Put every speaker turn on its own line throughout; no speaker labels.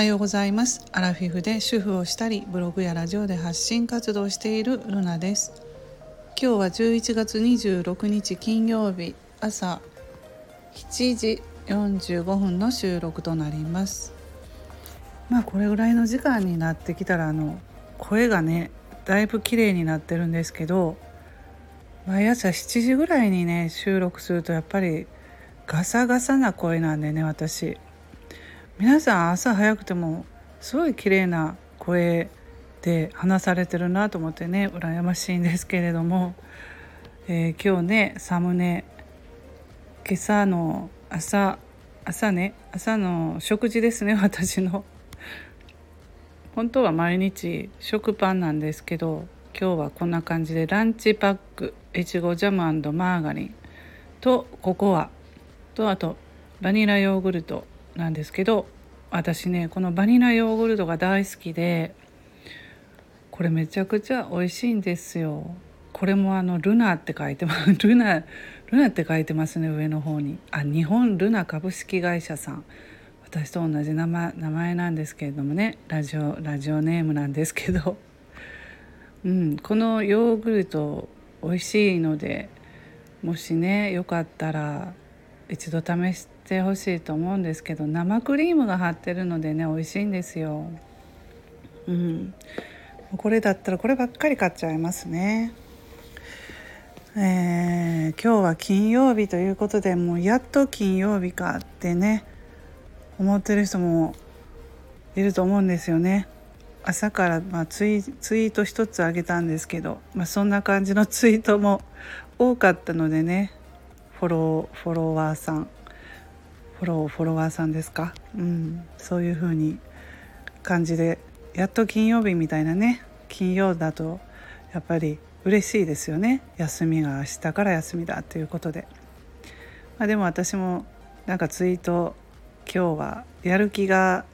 はようございます。アラフィフで主婦をしたりブログやラジオで発信活動しているルナです。今日は11月26日金曜日朝7時45分の収録となります。まあこれぐらいの時間になってきたらあの声がねだいぶ綺麗になってるんですけど毎朝7時ぐらいにね収録するとやっぱりガサガサな声なんでね私。皆さん朝早くてもすごい綺麗な声で話されてるなと思ってね羨ましいんですけれども、えー、今日ねサムネ今朝の朝朝ね朝の食事ですね私の。本当は毎日食パンなんですけど今日はこんな感じでランチパックいちごジャムマーガリンとココアとあとバニラヨーグルトなんですけど私ねこのバニラヨーグルトが大好きでこれめちゃくちゃ美味しいんですよ。これもあのルナって書いてます。ルナルナって書いてますね上の方に。あ日本ルナ株式会社さん。私と同じ名前名前なんですけれどもね。ラジオラジオネームなんですけど、うん、このヨーグルト美味しいのでもしねよかったら一度試してほしいと思うんですけど生クリームが張ってるのでね美味しいんですよ。うん、これだったらこればっかり買っちゃいますね。えー、今日は金曜日ということでもうやっと金曜日かってね思ってる人もいると思うんですよね。朝からまあツイツイート一つあげたんですけど、まあ、そんな感じのツイートも多かったのでねフォローフォロワーさん。フォローフォロワーさんですか、うん、そういう風に感じでやっと金曜日みたいなね。金曜だとやっぱり嬉しいですよね。休みが明日から休みだということで、まあ、でも私もなんかツイート今日はやる気が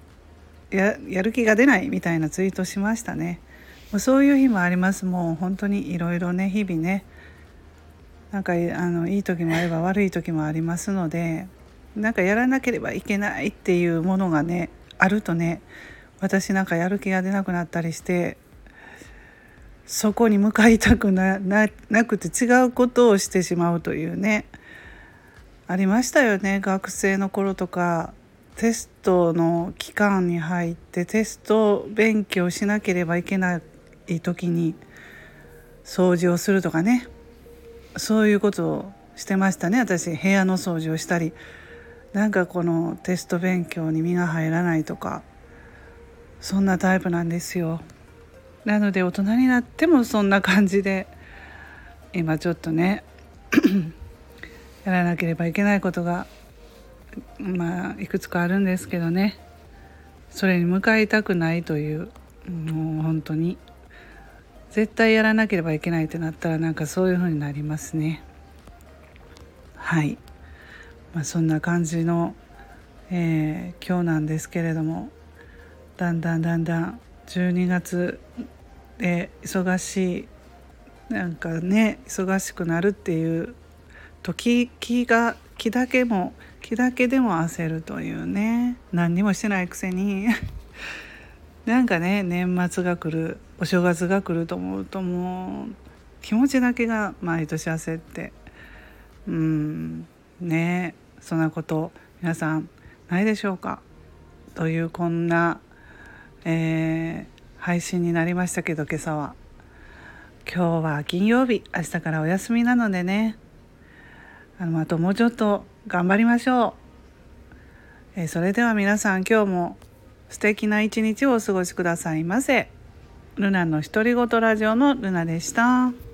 ややる気が出ないみたいなツイートしましたね。もうそういう日もあります。もう本当にいろいろね日々ねなんかあのいい時もあれば悪い時もありますのでなんかやらなければいけないっていうものがねあるとね私なんかやる気が出なくなったりしてそこに向かいたくななくて違うことをしてしまうというねありましたよね。学生の頃とかテストの期間に入ってテスト勉強しなければいけない時に掃除をするとかね。そういうことをしてましたね。私部屋の掃除をしたり。なんかこのテスト勉強に身が入らないとか。そんなタイプなんですよ。なので大人になってもそんな感じで。今ちょっとね。やらなければいけないことがまあいくつかあるんですけどね。それに向かいたくないという。もう本当に。絶対やらなければいけないってなったらなんかそういう風になりますね。はい、まあ、そんな感じの、えー、今日なんですけれどもだんだんだんだん12月で忙しいなんかね忙しくなるっていう時気が気だけも気だけでも焦るというね。何にもしてないくせに。なんかね年末が来るお正月が来ると思うともう気持ちだけが毎年焦って。うん。ねそんなこと皆さんないでしょうか？というこんな、えー、配信になりましたけど今朝は。今日は金曜日明日からお休みなのでね。あのあともうちょっと頑張りましょう、えー、それでは皆さん今日も素敵な一日をお過ごしくださいませ。ルナの独り言ラジオのルナでした。